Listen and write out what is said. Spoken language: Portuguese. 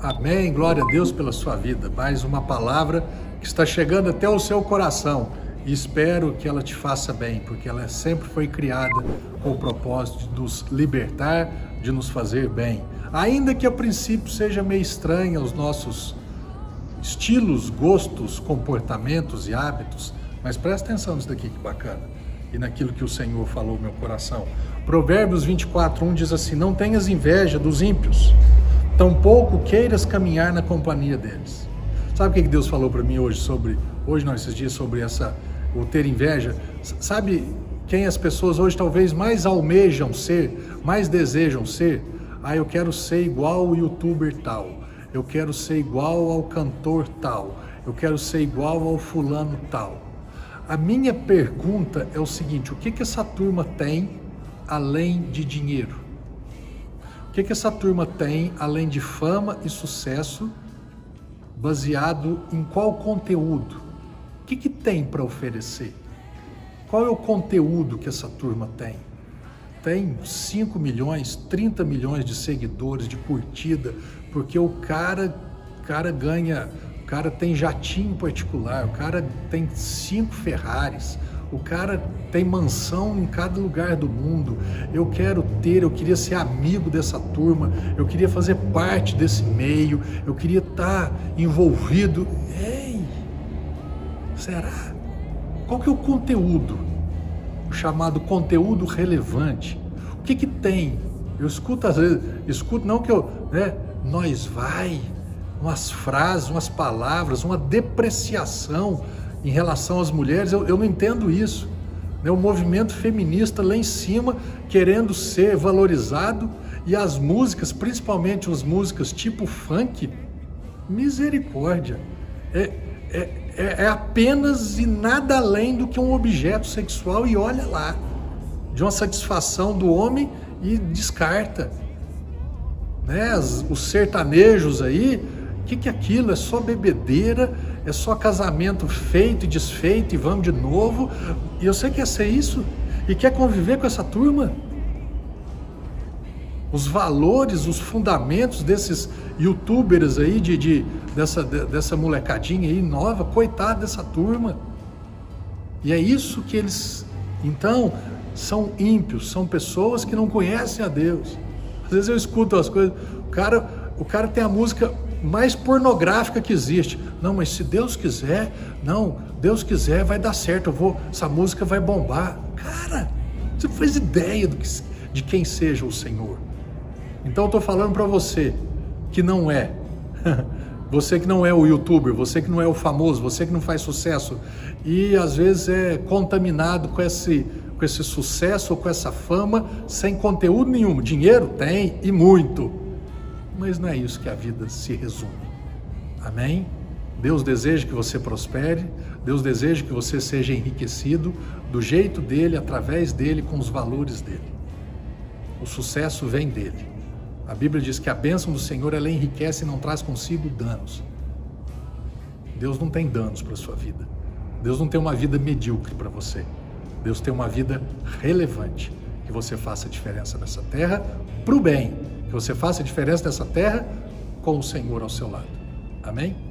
Amém. Glória a Deus pela sua vida. Mais uma palavra que está chegando até o seu coração. E espero que ela te faça bem, porque ela sempre foi criada com o propósito de nos libertar, de nos fazer bem. Ainda que a princípio seja meio estranha aos nossos estilos, gostos, comportamentos e hábitos, mas presta atenção nisso daqui que bacana. E naquilo que o Senhor falou meu coração. Provérbios 24, 1 diz assim: Não tenhas inveja dos ímpios tampouco queiras caminhar na companhia deles. Sabe o que Deus falou para mim hoje sobre, hoje não, esses dias, sobre essa, o ter inveja? Sabe quem as pessoas hoje talvez mais almejam ser, mais desejam ser? Ah, eu quero ser igual o youtuber tal, eu quero ser igual ao cantor tal, eu quero ser igual ao fulano tal. A minha pergunta é o seguinte: o que, que essa turma tem além de dinheiro? Que, que essa turma tem, além de fama e sucesso, baseado em qual conteúdo? O que, que tem para oferecer? Qual é o conteúdo que essa turma tem? Tem 5 milhões, 30 milhões de seguidores, de curtida, porque o cara, cara ganha, o cara tem jatinho particular, o cara tem cinco Ferraris, o cara tem mansão em cada lugar do mundo. Eu quero ter, eu queria ser amigo dessa turma, eu queria fazer parte desse meio, eu queria estar envolvido. Ei, será? Qual que é o conteúdo? O chamado conteúdo relevante. O que que tem? Eu escuto às vezes, escuto não que eu, né? Nós vai, umas frases, umas palavras, uma depreciação em relação às mulheres, eu, eu não entendo isso. Né? O movimento feminista lá em cima querendo ser valorizado e as músicas, principalmente as músicas tipo funk, misericórdia. É, é, é, é apenas e nada além do que um objeto sexual e olha lá, de uma satisfação do homem e descarta. Né? Os sertanejos aí, o que, que é aquilo? É só bebedeira, é só casamento feito e desfeito e vamos de novo. E que quer ser isso e quer conviver com essa turma. Os valores, os fundamentos desses youtubers aí, de, de dessa, dessa molecadinha aí nova, coitado dessa turma. E é isso que eles. Então, são ímpios, são pessoas que não conhecem a Deus. Às vezes eu escuto as coisas, o cara, o cara tem a música mais pornográfica que existe. Não, mas se Deus quiser, não, Deus quiser, vai dar certo. Eu vou, essa música vai bombar. Cara, você faz ideia que, de quem seja o Senhor. Então eu estou falando para você que não é. Você que não é o youtuber, você que não é o famoso, você que não faz sucesso e às vezes é contaminado com esse, com esse sucesso ou com essa fama sem conteúdo nenhum. Dinheiro tem e muito mas não é isso que a vida se resume. Amém? Deus deseja que você prospere, Deus deseja que você seja enriquecido do jeito dele, através dele, com os valores dele. O sucesso vem dele. A Bíblia diz que a bênção do Senhor ela enriquece e não traz consigo danos. Deus não tem danos para sua vida. Deus não tem uma vida medíocre para você. Deus tem uma vida relevante. Que você faça a diferença nessa terra para o bem que você faça a diferença nessa terra com o Senhor ao seu lado. Amém?